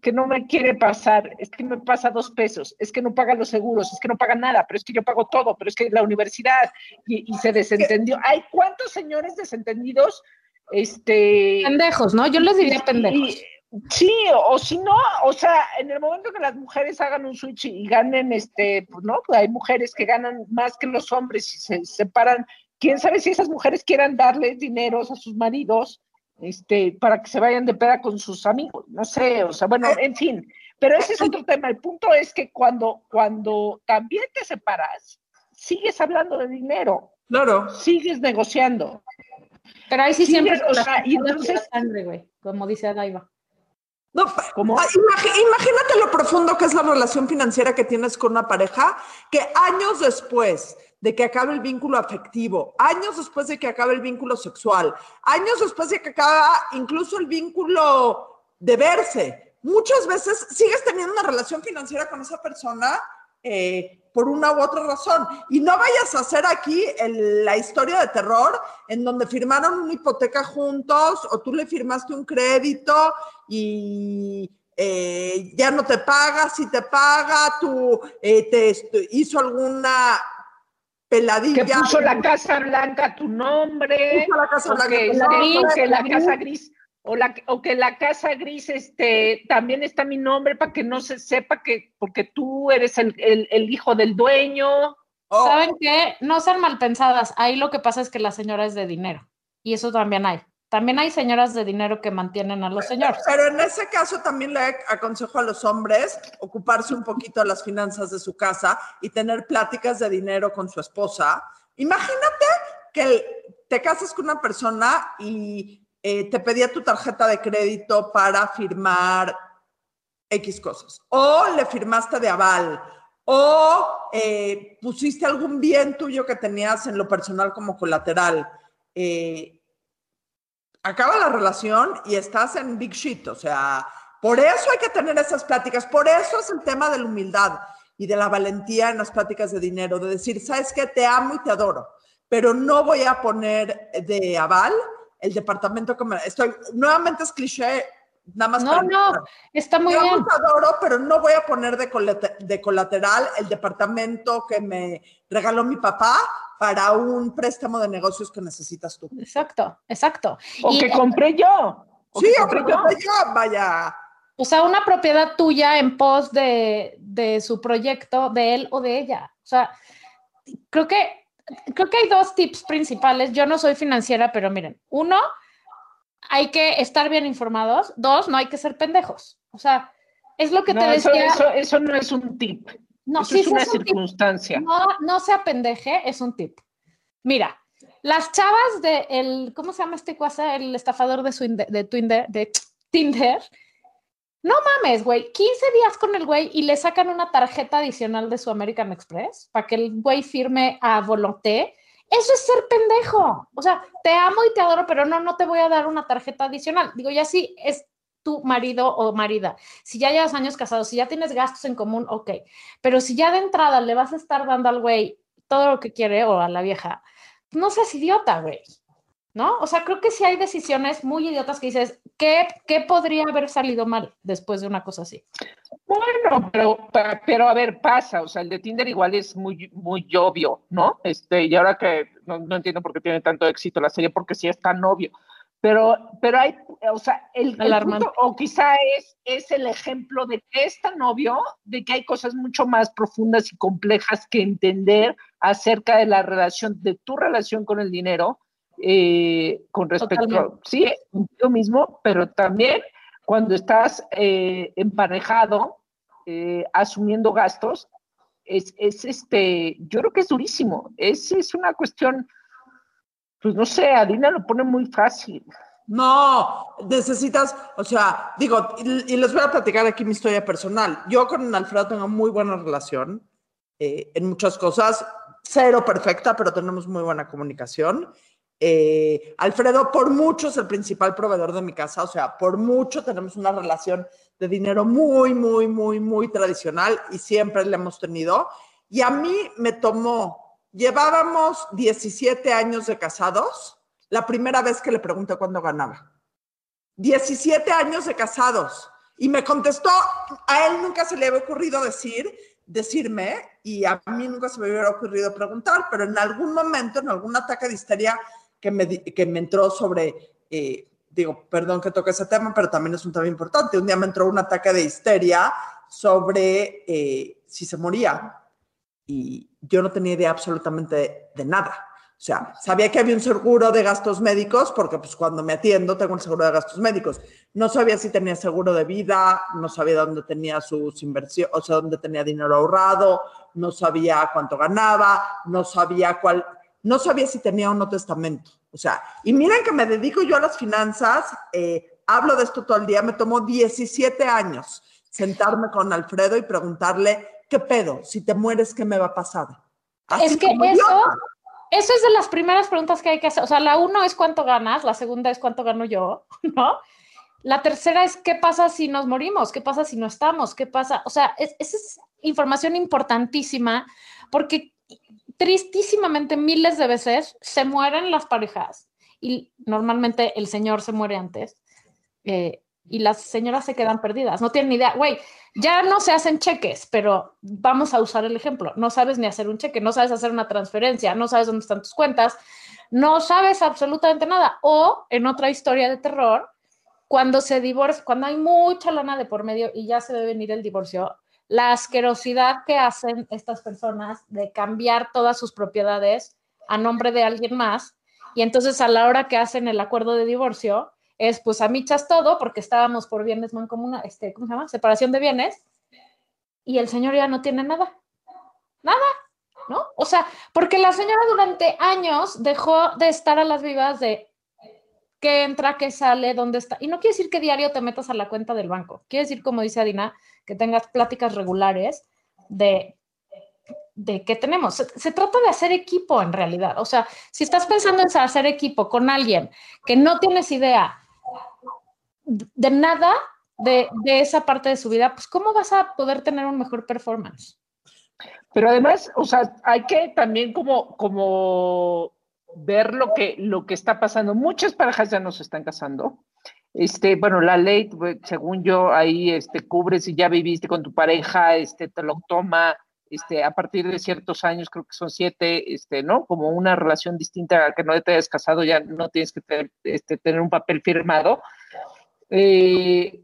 Que no me quiere pasar, es que me pasa dos pesos, es que no pagan los seguros, es que no pagan nada, pero es que yo pago todo, pero es que la universidad y, se desentendió. ¿Hay cuántos señores desentendidos? Este, pendejos, ¿no? Yo les diría pendejos. sí, o, si no, o sea, en el momento que las mujeres hagan un switch y, ganen, este, pues no, pues hay mujeres que ganan más que los hombres y se separan quién sabe si esas mujeres quieran darles dinero a sus maridos este, para que se vayan de peda con sus amigos, no sé, o sea, bueno, en fin, pero ese es *laughs* otro tema. El punto es que cuando, cuando también te separas, sigues hablando de dinero. Claro. Sigues negociando. Pero ahí sí siempre o sea, y entonces, sangre, güey, como dice Adaiva. No, ¿Cómo? imagínate lo profundo que es la relación financiera que tienes con una pareja que años después de que acabe el vínculo afectivo, años después de que acabe el vínculo sexual, años después de que acabe incluso el vínculo de verse. Muchas veces sigues teniendo una relación financiera con esa persona eh, por una u otra razón. Y no vayas a hacer aquí la historia de terror en donde firmaron una hipoteca juntos o tú le firmaste un crédito y eh, ya no te paga, si te paga, tú eh, te hizo alguna peladilla. Que puso la Casa Blanca tu nombre. Puso la Casa Blanca nombre. Que la Casa Gris. O, la, o que la casa gris este, también está mi nombre para que no se sepa que, porque tú eres el, el, hijo del dueño. Oh. ¿Saben qué? No sean mal pensadas. Ahí lo que pasa es que la señora es de dinero. Y eso también hay. También hay señoras de dinero que mantienen a los señores. Pero en ese caso también le aconsejo a los hombres ocuparse un poquito de las finanzas de su casa y tener pláticas de dinero con su esposa. Imagínate que te casas con una persona y eh, te pedía tu tarjeta de crédito para firmar X cosas. O le firmaste de aval. O eh, pusiste algún bien tuyo que tenías en lo personal como colateral. Eh, acaba la relación y estás en big shit. O sea, por eso hay que tener esas pláticas. Por eso es el tema de la humildad y de la valentía en las pláticas de dinero, de decir, sabes que te amo y te adoro, pero no voy a poner de aval el departamento que me... Estoy, nuevamente es cliché, nada más. No, no, está muy bien. Te adoro, pero no voy a poner de, de colateral el departamento que me regaló mi papá para un préstamo de negocios que necesitas tú. Exacto, exacto. O que compré yo. sí, o que compré yo, vaya. O sea, una propiedad tuya en pos de, de, su proyecto, de él o de ella. O sea, creo que, creo que hay dos tips principales. Yo no soy financiera, pero miren, uno, hay que estar bien informados. Dos, no hay que ser pendejos. O sea, es lo que te decía. Eso, eso no es un tip. No, sí, es una circunstancia. No, no se apendeje, es un tip. Mira, las chavas de el, ¿cómo se llama este cosa? El estafador de, su, de, Tinder, de Tinder. No mames, güey, 15 días con el güey y le sacan una tarjeta adicional de su American Express para que el güey firme a volonté. Eso es ser pendejo. O sea, te amo y te adoro, pero no, no te voy a dar una tarjeta adicional. Digo, ya sí, es tu marido o marida. Si ya llevas años casados, si ya tienes gastos en común, ok. Pero si ya de entrada le vas a estar dando al güey todo lo que quiere o a la vieja, no seas idiota, güey. ¿No? O sea, creo que sí hay decisiones muy idiotas que dices, ¿qué, ¿qué podría haber salido mal después de una cosa así? Bueno, pero, pero a ver, pasa, o sea, el de Tinder igual es muy, muy obvio, ¿no? Este, y ahora que no, no entiendo por qué tiene tanto éxito la serie, porque sí es tan obvio Pero, pero hay, o sea, el, punto, o quizá es, es el ejemplo de que es tan obvio de que hay cosas mucho más profundas y complejas que entender acerca de la relación, de tu relación con el dinero, eh, con respecto, Totalmente. sí, contigo mismo, pero también cuando estás eh, emparejado, eh, asumiendo gastos, es, es este, yo creo que es durísimo. Es, es una cuestión, pues no sé, Adina lo pone muy fácil. No, necesitas, o sea, digo, y, y les voy a platicar aquí mi historia personal. Yo con Alfredo tengo muy buena relación eh, en muchas cosas, cero perfecta, pero tenemos muy buena comunicación. Eh, Alfredo, por mucho, es el principal proveedor de mi casa, o sea, por mucho tenemos una relación de dinero muy, muy, muy, muy tradicional y siempre la hemos tenido. Y a mí me tomó, llevábamos 17 años de casados, la primera vez que le pregunté cuándo ganaba. 17 años de casados. Y me contestó, a él nunca se le había ocurrido decir, decirme, y a mí nunca se me hubiera ocurrido preguntar, pero en algún momento, en algún ataque de histeria que me, que me entró sobre, eh, digo, perdón que toque ese tema, pero también es un tema importante. Un día me entró un ataque de histeria sobre eh, si se moría y yo no tenía idea absolutamente de, de nada. O sea, sabía que había un seguro de gastos médicos porque pues cuando me atiendo tengo un seguro de gastos médicos. No sabía si tenía seguro de vida, no sabía dónde tenía sus inversiones, o sea, dónde tenía dinero ahorrado, no sabía cuánto ganaba, no sabía cuál, no sabía si tenía o no testamento. O sea, y miren que me dedico yo a las finanzas, eh, hablo de esto todo el día, me tomó 17 años sentarme con Alfredo y preguntarle, ¿qué pedo? Si te mueres, ¿qué me va a pasar? Así Es que eso, idiota. eso es de las primeras preguntas que hay que hacer. O sea, la uno es cuánto ganas, la segunda es cuánto gano yo, *laughs* ¿no? La tercera es qué pasa si nos morimos, qué pasa si no estamos, qué pasa. O sea, es- esa es información importantísima porque tristísimamente miles de veces se mueren las parejas y normalmente el señor se muere antes eh, y las señoras se quedan perdidas, no tienen ni idea, güey, ya no se hacen cheques, pero vamos a usar el ejemplo, no sabes ni hacer un cheque, no sabes hacer una transferencia, no sabes dónde están tus cuentas, no sabes absolutamente nada. O en otra historia de terror, cuando se divorcia, cuando hay mucha lana de por medio y ya se ve venir el divorcio, la asquerosidad que hacen estas personas de cambiar todas sus propiedades a nombre de alguien más y entonces a la hora que hacen el acuerdo de divorcio es pues a michas todo porque estábamos por bienes mancomuna, este, ¿cómo se llama? Separación de bienes y el señor ya no tiene nada. Nada, ¿no? O sea, porque la señora durante años dejó de estar a las vivas de qué entra, qué sale, dónde está. Y no quiere decir que diario te metas a la cuenta del banco. Quiere decir, como dice Adina, que tengas pláticas regulares de, de qué tenemos. Se, se trata de hacer equipo en realidad. O sea, si estás pensando en hacer equipo con alguien que no tienes idea de nada de, de esa parte de su vida, pues ¿cómo vas a poder tener un mejor performance? Pero además, o sea, hay que también como, como ver lo que, lo que está pasando. Muchas parejas ya no se están casando. Este, bueno, la ley, pues, según yo, ahí este, cubre si ya viviste con tu pareja, este, te lo toma, este, a partir de ciertos años, creo que son siete, este, ¿no? Como una relación distinta a que no te hayas casado, ya no tienes que tener, este, un papel firmado. Eh,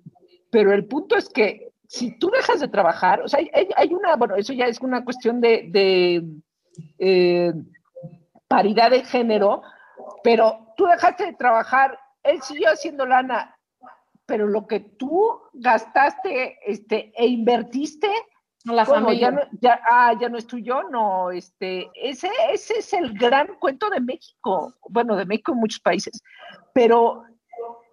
pero el punto es que si tú dejas de trabajar, o sea, hay, hay una, bueno, eso ya es una cuestión de, de eh, paridad de género, pero tú dejaste de trabajar, él siguió haciendo lana, pero lo que tú gastaste este, e invertiste, La familia. Ya no, ya, ah, ya no es tuyo, no, este, ese, ese es el gran cuento de México, bueno, de México en muchos países, pero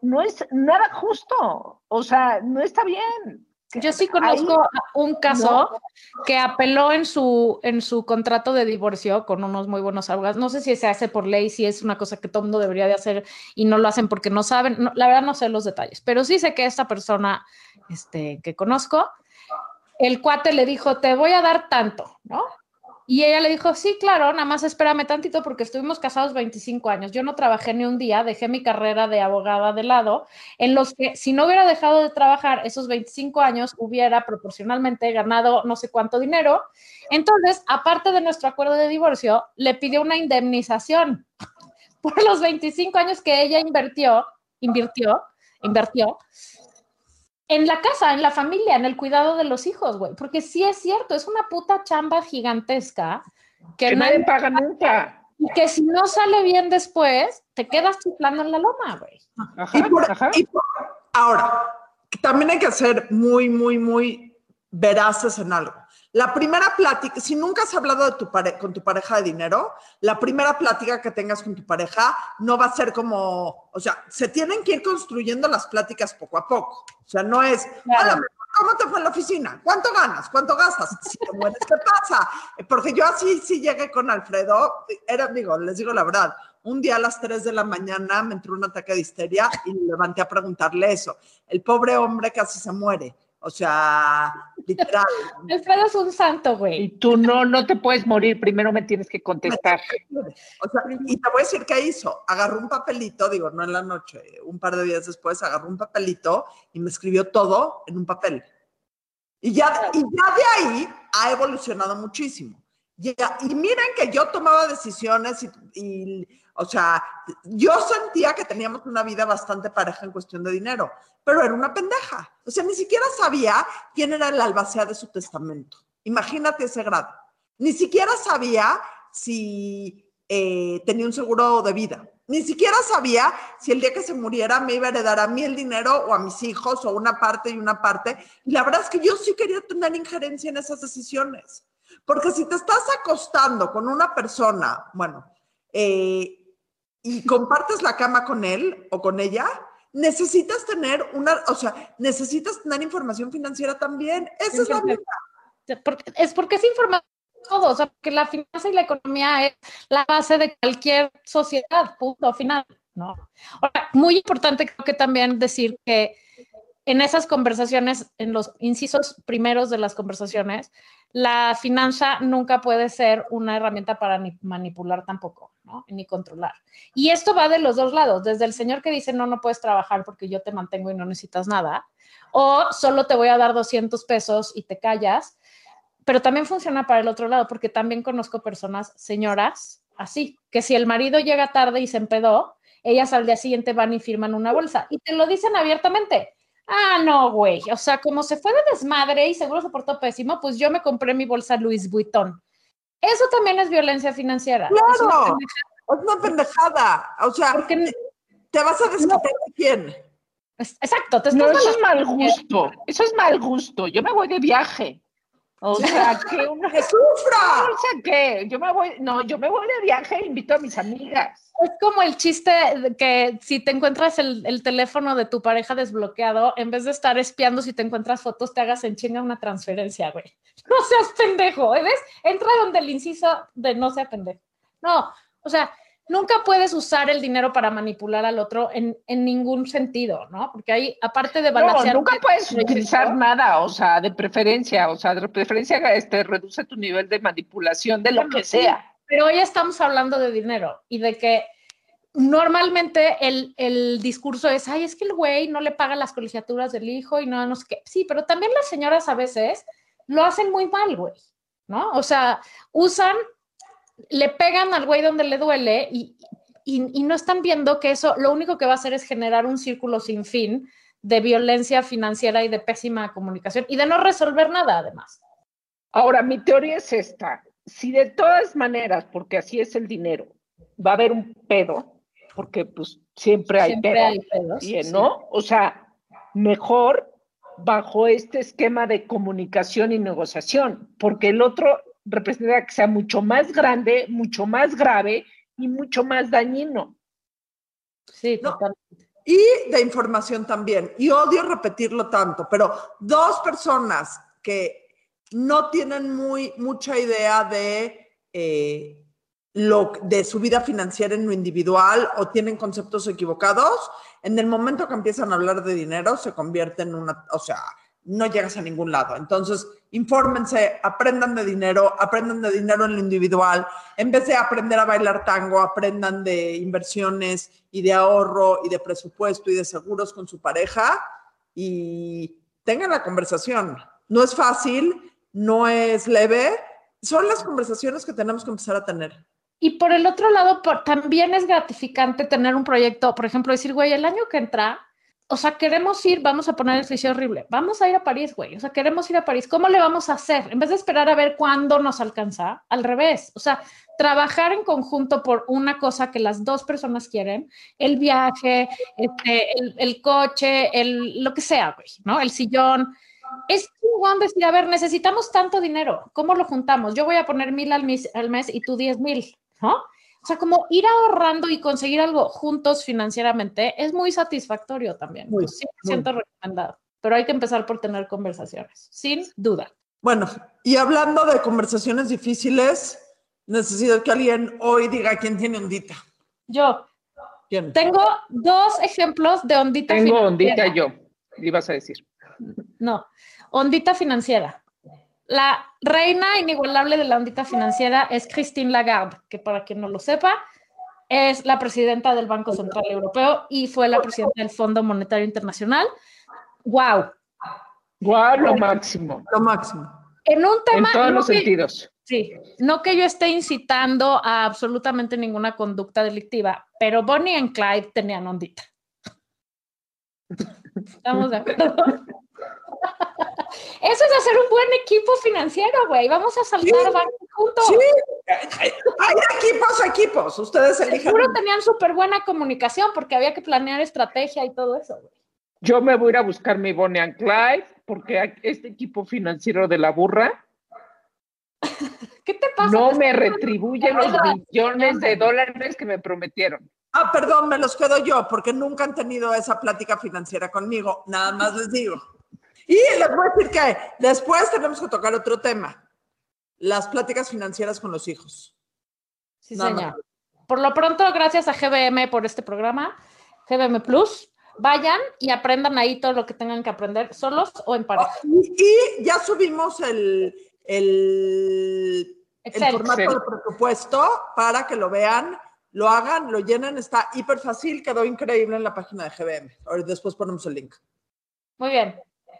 no es nada justo, o sea, no está bien. Yo sí conozco un caso que apeló en su, en su contrato de divorcio con unos muy buenos abogados. No sé si se hace por ley, si es una cosa que todo el mundo debería de hacer y no lo hacen porque no saben. No, la verdad no sé los detalles, pero sí sé que esta persona este, que conozco, el cuate le dijo, te voy a dar tanto, ¿no? Y ella le dijo, sí, claro, nada más espérame tantito porque estuvimos casados 25 años. Yo no trabajé ni un día, dejé mi carrera de abogada de lado, en los que si no hubiera dejado de trabajar esos 25 años, hubiera proporcionalmente ganado no sé cuánto dinero. Entonces, aparte de nuestro acuerdo de divorcio, le pidió una indemnización *laughs* por los 25 años que ella invirtió invirtió, invirtió en la casa, en la familia, en el cuidado de los hijos, güey. Porque sí es cierto, es una puta chamba gigantesca que, Que nadie paga nunca. y que si no sale bien después, te quedas chiflando en la loma, güey. Ajá, Y por- ajá. y por- ahora, también hay que ser muy, muy, muy veraces en algo. La primera plática, si nunca has hablado de tu pare- con tu pareja de dinero, la primera plática que tengas con tu pareja no va a ser como, o sea, se tienen que ir construyendo las pláticas poco a poco. O sea, no es, Claro. "Hola, mi amor, ¿cómo te fue en la oficina? ¿Cuánto ganas? ¿Cuánto gastas? Si te mueres, ¿qué pasa? Porque yo así sí llegué con Alfredo, era, digo, les digo la verdad, un día a las 3 de la mañana me entró un ataque de histeria y me levanté a preguntarle eso. El pobre hombre casi se muere. O sea, literal. *laughs* Alfredo es un santo, Y güey. tú no, no te puedes morir, primero me tienes que contestar. O sea, y te voy a decir qué hizo. Agarró un papelito, digo, no en la noche, un par de días después, agarró un papelito y me escribió todo en un papel. Y ya, y ya de ahí ha evolucionado muchísimo. Y miren que yo tomaba decisiones y, y, o sea, yo sentía que teníamos una vida bastante pareja en cuestión de dinero, pero era una pendeja. O sea, ni siquiera sabía quién era el albacea de su testamento. Imagínate ese grado. Ni siquiera sabía si eh, tenía un seguro de vida. Ni siquiera sabía si el día que se muriera me iba a heredar a mí el dinero o a mis hijos o una parte y una parte. La verdad es que yo sí quería tener injerencia en esas decisiones. Porque si te estás acostando con una persona, bueno, eh, y compartes la cama con él o con ella, necesitas tener una, o sea, necesitas tener información financiera también. Esa es la vida. Porque- es porque es información todo, o sea, que la finanza y la economía es la base de cualquier sociedad, punto final, ¿no? Ahora, muy importante creo que también decir que en esas conversaciones, en los incisos primeros de las conversaciones, la finanza nunca puede ser una herramienta para ni- manipular tampoco, ¿no? Ni controlar. Y esto va de los dos lados, desde el señor que dice, no, no puedes trabajar porque yo te mantengo y no necesitas nada, o solo te voy a dar 200 pesos y te callas, pero también funciona para el otro lado, porque también conozco personas, señoras, así, que si el marido llega tarde y se empedó, ellas al día siguiente van y firman una bolsa y te lo dicen abiertamente. Ah, no, güey. O sea, como se fue de desmadre y seguro se portó pésimo, pues yo me compré mi bolsa Louis Vuitton. Eso también es violencia financiera. Es una Claro. Es una pendejada. O sea, porque- ¿te vas a desquitar de quién? exacto, te No, estás eso es mal gusto. Eso es mal gusto. Yo me voy de viaje. *laughs* O sea, que una ¡Que sufra! bolsa qué? Yo me voy, no, yo me voy de viaje e invito a mis amigas. Es como el chiste de que si te encuentras el, el teléfono de tu pareja desbloqueado, en vez de estar espiando si te encuentras fotos, te hagas en chinga una transferencia, güey. *laughs* No seas pendejo, ¿eh? ¿ves? Entra donde el inciso de no sea pendejo. No, o sea, nunca puedes usar el dinero para manipular al otro en, en ningún sentido, ¿no? Porque ahí, aparte de No, balancear... nunca puedes utilizar nada, o sea, de preferencia, o sea, de preferencia este, reduce tu nivel de manipulación de lo Bueno, que sí. sea. Pero hoy estamos hablando de dinero y de que normalmente el, el discurso es, ay, es que el güey no le paga las colegiaturas del hijo y no, no sé qué. Sí, pero también las señoras a veces lo hacen muy mal, güey, ¿no? O sea, usan, le pegan al güey donde le duele y, y, y no están viendo que eso lo único que va a hacer es generar un círculo sin fin de violencia financiera y de pésima comunicación y de no resolver nada, además. Ahora, mi teoría es esta. Si de todas maneras, porque así es el dinero, va a haber un pedo, porque pues siempre hay Siempre pedo, hay pedos, ¿sí, sí. ¿no? O sea, mejor bajo este esquema de comunicación y negociación, porque el otro representa que sea mucho más grande, mucho más grave y mucho más dañino. Sí, No. total. Y de información también. Y odio repetirlo tanto, pero dos personas que no tienen muy, mucha idea de, eh, lo, de su vida financiera en lo individual o tienen conceptos equivocados, en el momento que empiezan a hablar de dinero se convierte en una, o sea, no llegas a ningún lado. Entonces, infórmense, aprendan de dinero, aprendan de dinero en lo individual. En vez de aprender a bailar tango, aprendan de inversiones y de ahorro y de presupuesto y de seguros con su pareja y tengan la conversación. No es fácil, no es leve, son las conversaciones que tenemos que empezar a tener. Y por el otro lado, también es gratificante tener un proyecto, por ejemplo, decir, güey, el año que entra, o sea, queremos ir, vamos a poner el cliché horrible, vamos a ir a París, güey, o sea, queremos ir a París, ¿cómo le vamos a hacer? En vez de esperar a ver cuándo nos alcanza, al revés, o sea, trabajar en conjunto por una cosa que las dos personas quieren, el viaje, este, el, coche, el, lo que sea, güey, ¿no? El sillón. Es chingón decir, a ver, necesitamos tanto dinero, ¿cómo lo juntamos? Yo voy a poner mil al mes, al mes y tú diez mil, ¿no? O sea, como ir ahorrando y conseguir algo juntos financieramente es muy satisfactorio también. Muy, Sí, me siento recomendado. Pero hay que empezar por tener conversaciones, sin duda. Bueno, y hablando de conversaciones difíciles, necesito que alguien hoy diga quién tiene ondita. Yo ¿Quién? tengo dos ejemplos de ondita Tengo financiera. ondita yo, ibas a decir. No, ondita financiera. La reina inigualable de la ondita financiera es Christine Lagarde, que para quien no lo sepa, es la presidenta del Banco Central Europeo y fue la presidenta del Fondo Monetario Internacional. ¡Wow! Guau, lo máximo. Lo máximo. En un En tema. todos no los que- sentidos. Sí, no que yo esté incitando a absolutamente ninguna conducta delictiva, pero Bonnie y Clyde tenían ondita. *laughs* ¿Estamos de acuerdo? *laughs* Eso es hacer un buen equipo financiero, güey. Vamos a saltar Sí. bancos juntos. Sí, hay equipos, equipos. Ustedes elijan. Seguro tenían súper buena comunicación porque había que planear estrategia y todo eso, güey. Yo me voy a ir a buscar mi Bonnie and Clyde porque este equipo financiero de la burra ¿Qué te pasa? no Te me retribuye los millones de dólares que me prometieron. Ah, perdón, me los quedo yo porque nunca han tenido esa plática financiera conmigo. Nada más les digo. Y les voy a decir que después tenemos que tocar otro tema. Las pláticas financieras con los hijos. Sí, Nada señor. más. Por lo pronto, gracias a GBM por este programa, GBM Plus. Vayan y aprendan ahí todo lo que tengan que aprender, solos o en pareja. Y, y ya subimos el, el, formato Excel. de presupuesto para que lo vean, lo hagan, lo llenen. Está hiper fácil, quedó increíble en la página de GBM. Ahora después ponemos el link. Muy bien.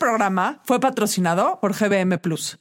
Programa fue patrocinado por GBM Plus.